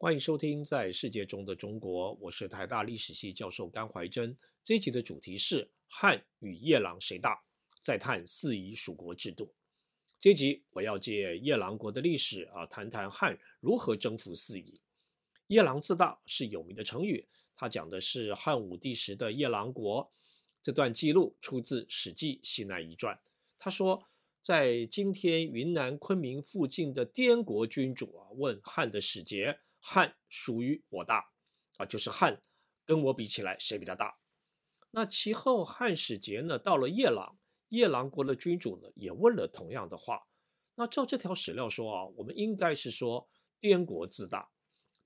欢迎收听《在世界中的中国》，我是台大历史系教授甘怀真。这一集的主题是汉与夜郎谁大？再探四夷属国制度。这一集我要借夜郎国的历史啊，谈谈汉如何征服四夷。夜郎自大是有名的成语，它讲的是汉武帝时的夜郎国。这段记录出自《史记·西南夷传》，他说，在今天云南昆明附近的滇国君主啊，问汉的使节。汉属于我大？啊，就是汉跟我比起来，谁比较大？那其后汉使节呢，到了夜郎，夜郎国的君主呢，也问了同样的话。那照这条史料说啊，我们应该是说滇国自大，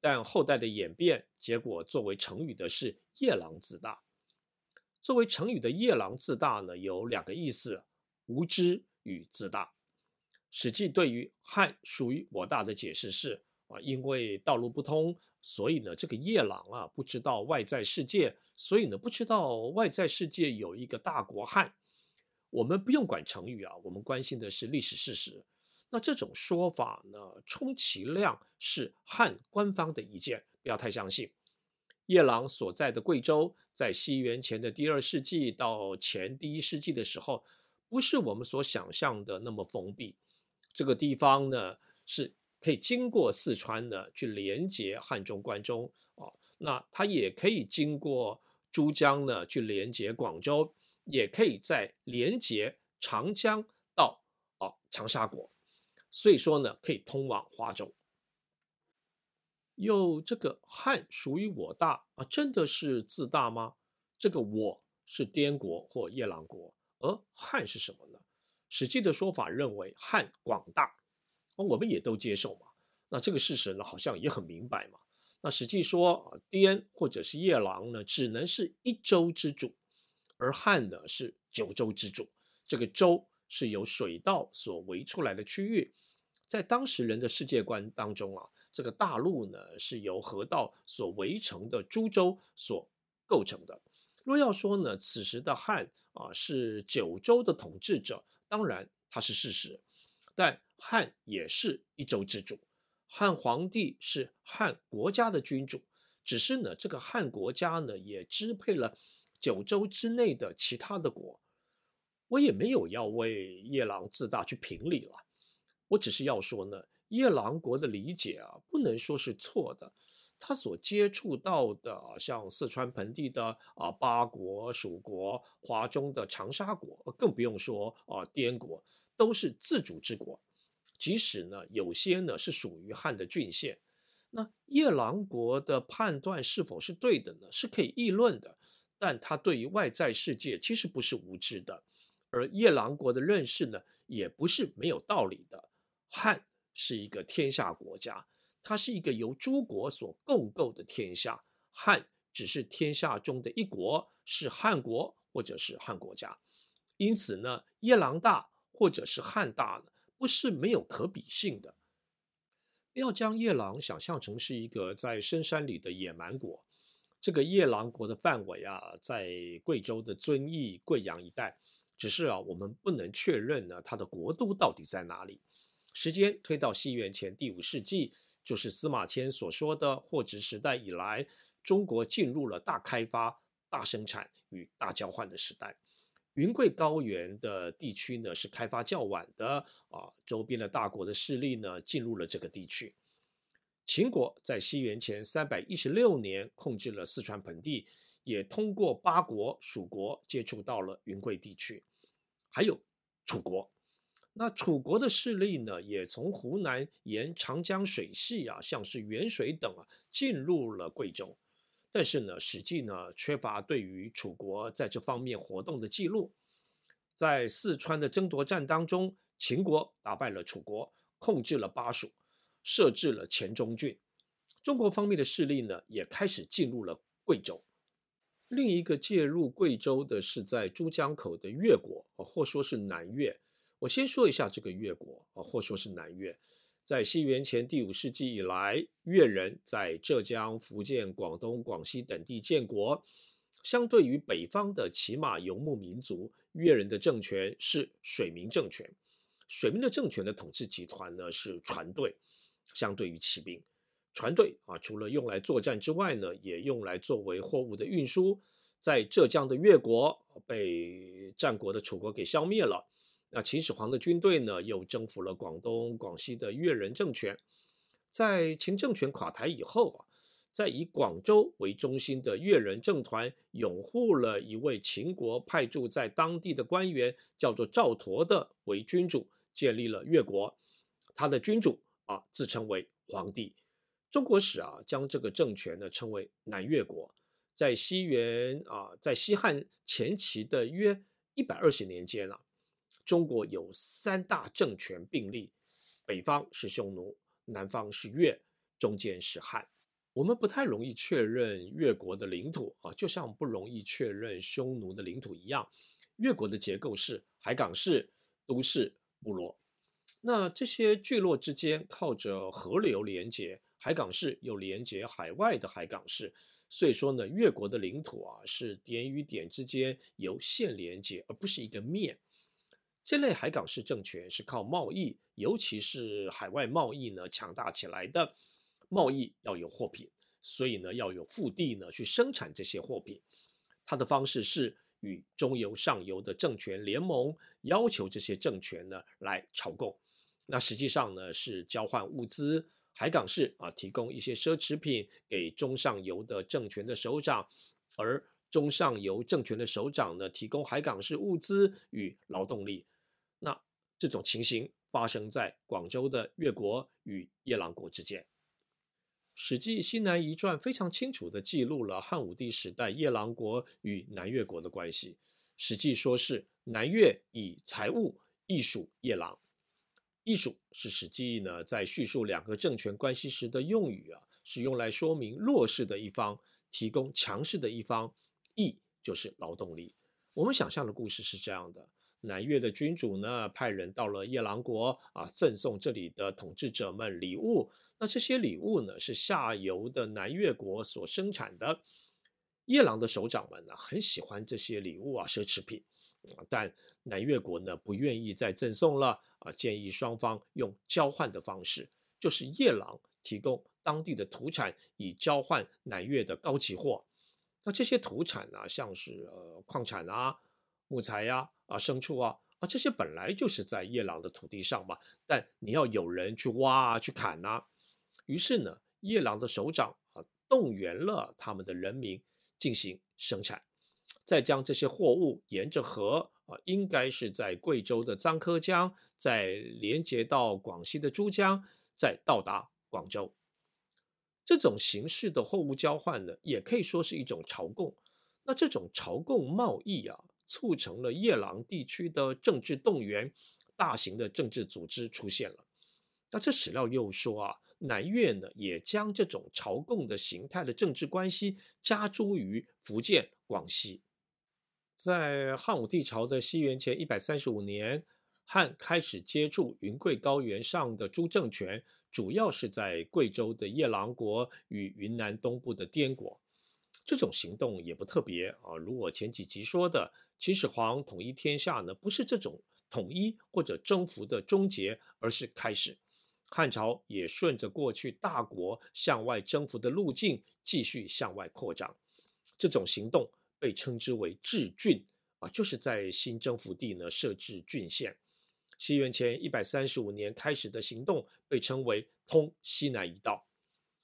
但后代的演变结果作为成语的是夜郎自大。作为成语的夜郎自大呢，有两个意思：无知与自大。史记对于汉属于我大的解释是。啊，因为道路不通，所以呢，这个夜郎啊不知道外在世界，所以呢不知道外在世界有一个大国汉。我们不用管成语啊，我们关心的是历史事实。那这种说法呢，充其量是汉官方的意见，不要太相信。夜郎所在的贵州，在西元前的第二世纪到前第一世纪的时候，不是我们所想象的那么封闭。这个地方呢是。可以经过四川呢，去连接汉中、关中哦。那它也可以经过珠江呢，去连接广州，也可以再连接长江到哦长沙国。所以说呢，可以通往华州。又这个汉属于我大啊？真的是自大吗？这个我是滇国或夜郎国，而汉是什么呢？史记的说法认为汉广大。我们也都接受嘛，那这个事实呢，好像也很明白嘛。那实际说啊，滇或者是夜郎呢，只能是一州之主，而汉呢是九州之主。这个州是由水道所围出来的区域，在当时人的世界观当中啊，这个大陆呢是由河道所围成的诸州所构成的。若要说呢，此时的汉啊是九州的统治者，当然它是事实，但。汉也是一州之主，汉皇帝是汉国家的君主，只是呢，这个汉国家呢也支配了九州之内的其他的国。我也没有要为夜郎自大去评理了，我只是要说呢，夜郎国的理解啊，不能说是错的。他所接触到的，像四川盆地的啊八国、蜀国、华中的长沙国，更不用说啊滇国，都是自主之国。即使呢，有些呢是属于汉的郡县，那夜郎国的判断是否是对的呢？是可以议论的，但他对于外在世界其实不是无知的，而夜郎国的认识呢，也不是没有道理的。汉是一个天下国家，它是一个由诸国所共构的天下，汉只是天下中的一国，是汉国或者是汉国家，因此呢，夜郎大或者是汉大呢，不是没有可比性的。要将夜郎想象成是一个在深山里的野蛮国。这个夜郎国的范围啊，在贵州的遵义、贵阳一带。只是啊，我们不能确认呢，它的国都到底在哪里。时间推到西元前第五世纪，就是司马迁所说的货殖时代以来，中国进入了大开发、大生产与大交换的时代。云贵高原的地区呢，是开发较晚的啊，周边的大国的势力呢，进入了这个地区。秦国在西元前三百一十六年控制了四川盆地，也通过八国、蜀国接触到了云贵地区。还有楚国，那楚国的势力呢，也从湖南沿长江水系啊，像是沅水等啊，进入了贵州。但是呢，史记呢缺乏对于楚国在这方面活动的记录。在四川的争夺战当中，秦国打败了楚国，控制了巴蜀，设置了黔中郡。中国方面的势力呢，也开始进入了贵州。另一个介入贵州的是在珠江口的越国，或说是南越。我先说一下这个越国，或说是南越。在西元前第五世纪以来，越人在浙江、福建、广东、广西等地建国。相对于北方的骑马游牧民族，越人的政权是水民政权。水民的政权的统治集团呢是船队，相对于骑兵。船队啊，除了用来作战之外呢，也用来作为货物的运输。在浙江的越国被战国的楚国给消灭了。那秦始皇的军队呢，又征服了广东、广西的越人政权。在秦政权垮台以后啊，在以广州为中心的越人政团拥护了一位秦国派驻在当地的官员，叫做赵佗的为君主，建立了越国。他的君主啊，自称为皇帝。中国史啊，将这个政权呢称为南越国。在西元啊，在西汉前期的约一百二十年间啊，中国有三大政权并立，北方是匈奴，南方是越，中间是汉。我们不太容易确认越国的领土啊，就像不容易确认匈奴的领土一样。越国的结构是海港市、都市、部落。那这些聚落之间靠着河流连接，海港市又连接海外的海港市，所以说呢，越国的领土啊是点与点之间由线连接，而不是一个面。这类海港式政权是靠贸易，尤其是海外贸易呢强大起来的。贸易要有货品，所以呢要有腹地呢去生产这些货品。它的方式是与中游、上游的政权联盟，要求这些政权呢来朝贡。那实际上呢是交换物资，海港市啊提供一些奢侈品给中上游的政权的首长，而中上游政权的首长呢提供海港市物资与劳动力。这种情形发生在广州的越国与夜郎国之间。《史记·西南夷传》非常清楚地记录了汉武帝时代夜郎国与南越国的关系。《史记》说是南越以财物易属夜郎。役属是《史记》呢在叙述两个政权关系时的用语啊，是用来说明弱势的一方提供强势的一方，役就是劳动力。我们想象的故事是这样的：南越的君主呢派人到了夜郎国啊，赠送这里的统治者们礼物。那这些礼物呢是下游的南越国所生产的，夜郎的首长们呢很喜欢这些礼物啊，奢侈品。但南越国呢不愿意再赠送了啊，建议双方用交换的方式，就是夜郎提供当地的土产，以交换南越的高级货。那这些土产呢，像是呃矿产啊、木材呀、啊牲畜啊啊这些本来就是在夜郎的土地上嘛，但你要有人去挖啊、去砍呐、于是呢，夜郎的首长啊动员了他们的人民进行生产。再将这些货物沿着河啊，应该是在贵州的牂柯江，再连接到广西的珠江，再到达广州。这种形式的货物交换呢，也可以说是一种朝贡。那这种朝贡贸易啊，促成了夜郎地区的政治动员，大型的政治组织出现了。那这史料又说啊，南越呢，也将这种朝贡的形态的政治关系加诸于福建、广西。在汉武帝朝的西元前一百三十五年，汉开始接触云贵高原上的诸政权，主要是在贵州的夜郎国与云南东部的滇国。这种行动也不特别啊，如我前几集说的，秦始皇统一天下呢，不是这种统一或者征服的终结，而是开始。汉朝也顺着过去大国向外征服的路径，继续向外扩张。这种行动。被称之为治郡啊，就是在新征服地呢设置郡县。西元前一百三十五年开始的行动被称为通西南夷道。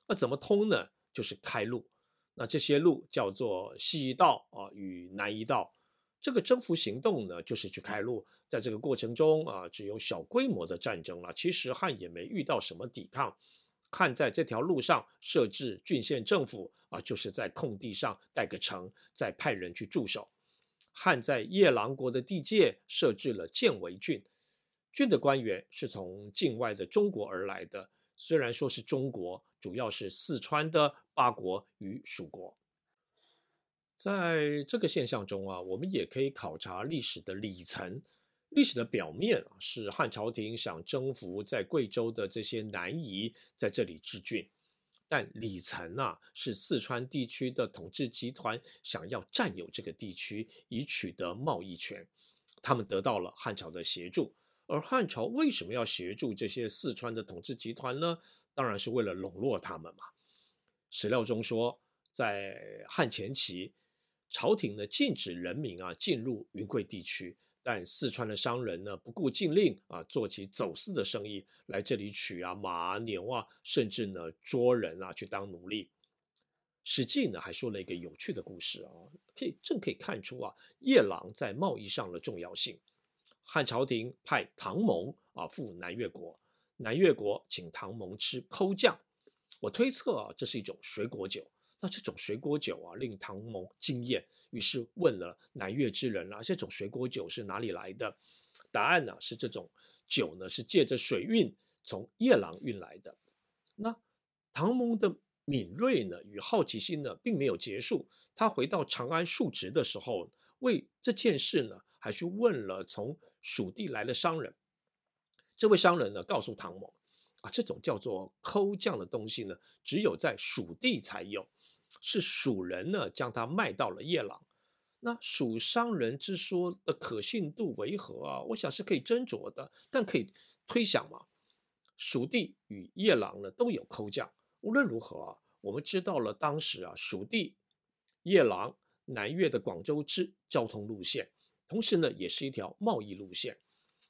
那怎么通呢？就是开路。那这些路叫做西夷道啊与南夷道。这个征服行动呢，就是去开路。在这个过程中啊，只有小规模的战争了。其实汉也没遇到什么抵抗。汉在这条路上设置郡县政府啊，就是在空地上盖个城，再派人去驻守。汉在夜郎国的地界设置了建为郡，郡的官员是从境外的中国而来的。虽然说是中国，主要是四川的八国与蜀国。在这个现象中啊，我们也可以考察历史的里层。历史的表面啊，是汉朝廷想征服在贵州的这些南夷，在这里置郡；但里层啊，是四川地区的统治集团想要占有这个地区，以取得贸易权。他们得到了汉朝的协助，而汉朝为什么要协助这些四川的统治集团呢？当然是为了笼络他们嘛。史料中说，在汉前期，朝廷呢禁止人民啊进入云贵地区，但四川的商人呢不顾禁令啊，做起走私的生意，来这里取啊马啊牛啊，甚至呢捉人啊去当奴隶。史记呢还说了一个有趣的故事啊，可以正可以看出啊夜郎在贸易上的重要性。汉朝廷派唐蒙啊赴南越国，南越国请唐蒙吃齁酱，我推测啊这是一种水果酒。那这种水果酒啊令唐蒙惊艳，于是问了南越之人啊这种水果酒是哪里来的？答案呢是这种酒呢是借着水运从夜郎运来的。那唐蒙的。敏锐呢与好奇心呢并没有结束，他回到长安述职的时候，为这件事呢还去问了从蜀地来的商人。这位商人呢告诉唐某啊，这种叫做齁酱的东西呢，只有在蜀地才有，是蜀人呢将它卖到了夜郎。那蜀商人之说的可信度为何啊？我想是可以斟酌的，但可以推想嘛，蜀地与夜郎呢都有齁酱。无论如何啊，我们知道了当时啊，蜀地、夜郎、南越的广州之交通路线，同时呢，也是一条贸易路线。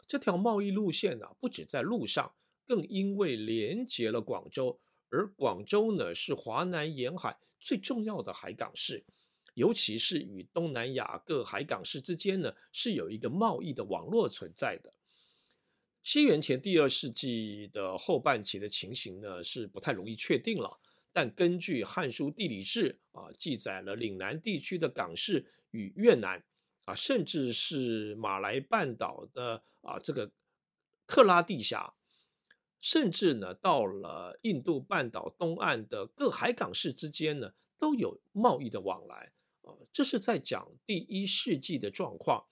这条贸易路线呢、不止在路上，更因为连接了广州，而广州呢，是华南沿海最重要的海港市，尤其是与东南亚各海港市之间呢，是有一个贸易的网络存在的。西元前第二世纪的后半期的情形呢，是不太容易确定了。但根据《汉书地理志》啊，记载了岭南地区的港市与越南啊，甚至是马来半岛的啊这个克拉地峡，甚至呢到了印度半岛东岸的各海港市之间呢，都有贸易的往来啊。这是在讲第一世纪的状况。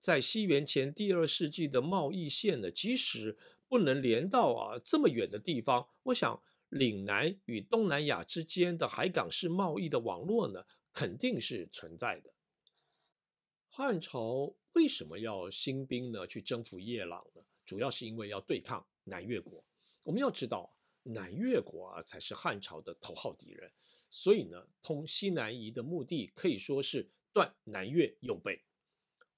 在西元前第二世纪的贸易线呢，即使不能连到啊这么远的地方，我想岭南与东南亚之间的海港式贸易的网络呢，肯定是存在的。汉朝为什么要兴兵呢去征服夜郎呢？主要是因为要对抗南越国。我们要知道，南越国啊才是汉朝的头号敌人，所以呢，通西南夷的目的可以说是断南越右背。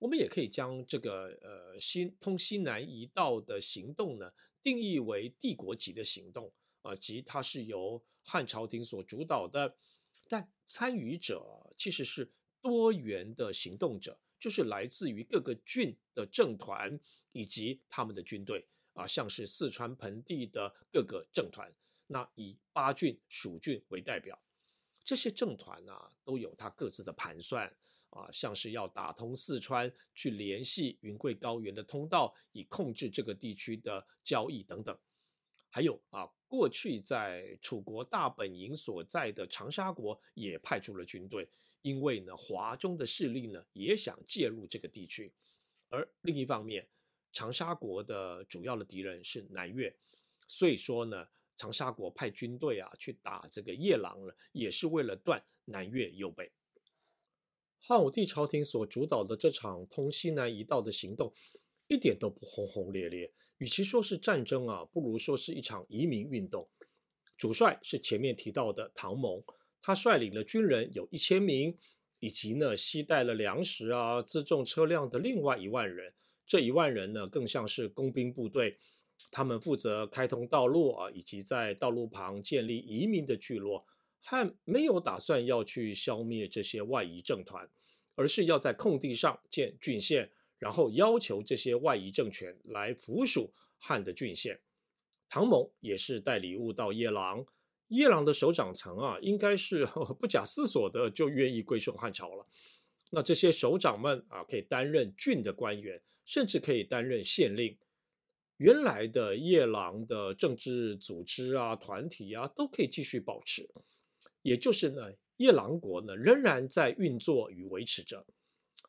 我们也可以将这个呃西通西南夷道的行动呢，定义为帝国级的行动啊，即它是由汉朝廷所主导的，但参与者其实是多元的行动者，就是来自于各个郡的政团以及他们的军队啊，像是四川盆地的各个政团，那以八郡蜀郡为代表，这些政团啊都有它各自的盘算。啊，像是要打通四川，去联系云贵高原的通道，以控制这个地区的交易等等。还有啊，过去在楚国大本营所在的长沙国也派出了军队，因为呢，华中的势力呢也想介入这个地区。而另一方面，长沙国的主要的敌人是南越，所以说呢，长沙国派军队啊去打这个夜郎呢，也是为了断南越右背。汉武帝朝廷所主导的这场通西南夷道的行动，一点都不轰轰烈烈。与其说是战争啊，不如说是一场移民运动。主帅是前面提到的唐蒙，他率领了军人有一千名，以及呢携带了粮食啊、辎重车辆的另外一万人。这一万人呢，更像是工兵部队，他们负责开通道路啊，以及在道路旁建立移民的聚落。汉没有打算要去消灭这些外夷政团，而是要在空地上建郡县，然后要求这些外夷政权来服属汉的郡县。唐蒙也是带礼物到夜郎，夜郎的首长层啊，应该是 不假思索的就愿意归顺汉朝了。那这些首长们啊，可以担任郡的官员，甚至可以担任县令。原来的夜郎的政治组织啊、团体啊，都可以继续保持。也就是呢，夜郎国呢仍然在运作与维持着。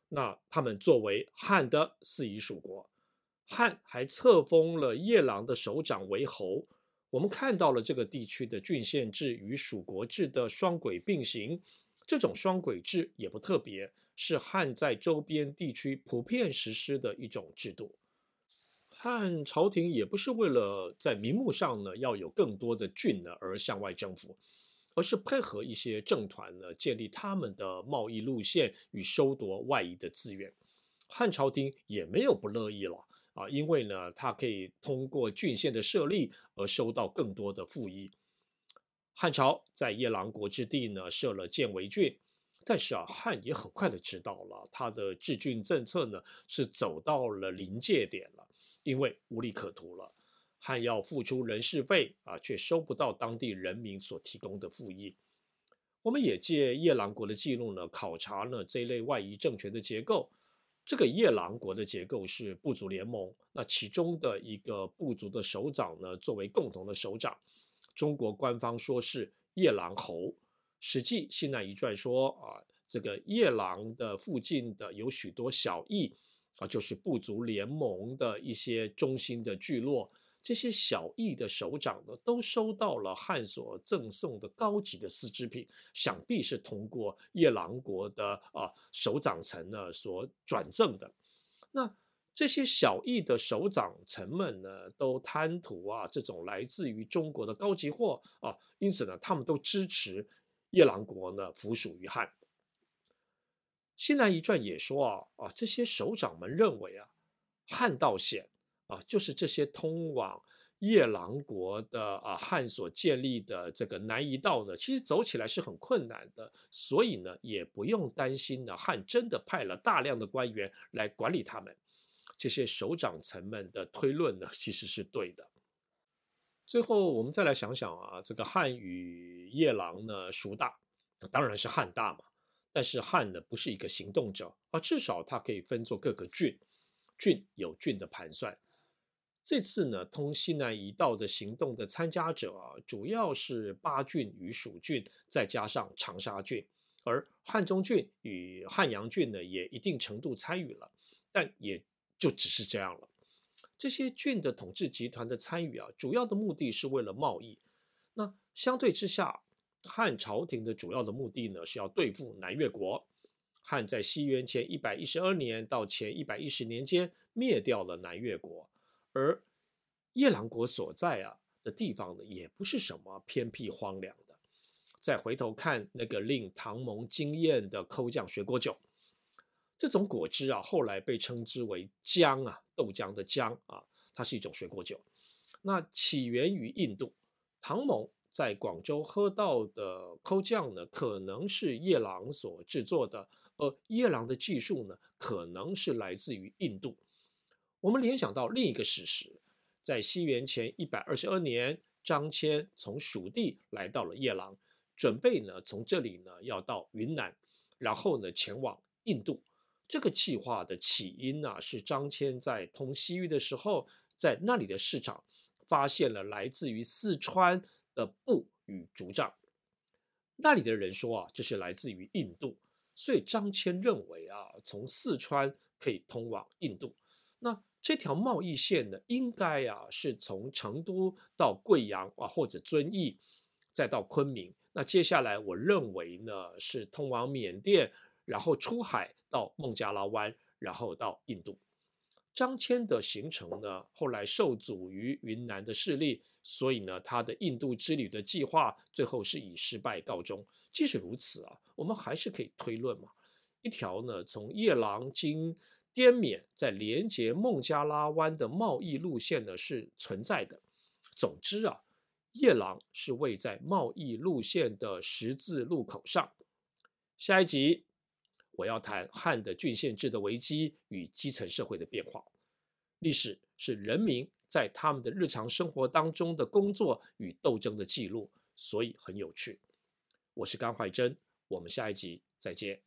那他们作为汉的四夷属国，汉还册封了夜郎的首长为侯。我们看到了这个地区的郡县制与属国制的双轨并行。这种双轨制也不特别，是汉在周边地区普遍实施的一种制度。汉朝廷也不是为了在名目上呢要有更多的郡呢而向外征服，而是配合一些政团呢建立他们的贸易路线与收夺外夷的资源。汉朝廷也没有不乐意了啊，因为呢他可以通过郡县的设立而收到更多的赋役。汉朝在夜郎国之地呢设了建为郡。但是啊，汉也很快的知道了，他的治郡政策呢是走到了临界点了，因为无利可图了。汉要付出人事费啊，却收不到当地人民所提供的赋役。我们也借夜郎国的记录呢，考察了这类外夷政权的结构。这个夜郎国的结构是部族联盟，那其中的一个部族的首长呢，作为共同的首长，中国官方说是夜郎侯。《史记·西南一传》说啊，这个夜郎的附近的有许多小邑啊，就是部族联盟的一些中心的聚落。这些小邑的首长呢，都收到了汉所赠送的高级的丝织品，想必是通过夜郎国的啊首长层呢所转赠的。那这些小邑的首长层们呢，都贪图啊这种来自于中国的高级货啊，因此呢，他们都支持。夜郎国呢，服属于汉。西南一传也说啊啊，这些首长们认为啊，汉道险啊，就是这些通往夜郎国的啊汉所建立的这个南夷道呢，其实走起来是很困难的，所以呢，也不用担心呢，汉真的派了大量的官员来管理他们。这些首长层们的推论呢，其实是对的。最后，我们再来想想啊，这个汉与夜郎呢，孰大？当然是汉大嘛。但是汉呢，不是一个行动者啊，至少它可以分作各个郡，郡有郡的盘算。这次呢，通西南夷道的行动的参加者啊，主要是巴郡与蜀郡，再加上长沙郡，而汉中郡与汉阳郡呢，也一定程度参与了，但也就只是这样了。这些郡的统治集团的参与啊，主要的目的是为了贸易。那相对之下，汉朝廷的主要的目的呢，是要对付南越国。汉在西元前一百一十二年到前一百一十年间灭掉了南越国，而夜郎国所在啊的地方呢，也不是什么偏僻荒凉的。再回头看那个令唐蒙惊艳的抠酱水果酒。这种果汁啊，后来被称之为浆啊，豆浆的浆啊，它是一种水果酒。那起源于印度，唐蒙在广州喝到的抠酱呢，可能是夜郎所制作的，而夜郎的技术呢，可能是来自于印度。我们联想到另一个事实，在西元前一百二十二年，张骞从蜀地来到了夜郎，准备呢从这里呢要到云南，然后呢前往印度。这个计划的起因呢、是张骞在通西域的时候，在那里的市场发现了来自于四川的布与竹杖。那里的人说啊，这是来自于印度，所以张骞认为啊，从四川可以通往印度。那这条贸易线呢，应该啊是从成都到贵阳啊，或者遵义，再到昆明。那接下来我认为呢，是通往缅甸。然后出海到孟加拉湾，然后到印度。张骞的行程呢，后来受阻于云南的势力，所以呢，他的印度之旅的计划最后是以失败告终。即使如此啊，我们还是可以推论嘛，一条呢从夜郎经滇缅在连接孟加拉湾的贸易路线呢是存在的。总之啊，夜郎是位在贸易路线的十字路口上。下一集。我要谈汉的郡县制的危机与基层社会的变化。历史是人民在他们的日常生活当中的工作与斗争的记录，所以很有趣。我是甘怀真，我们下一集再见。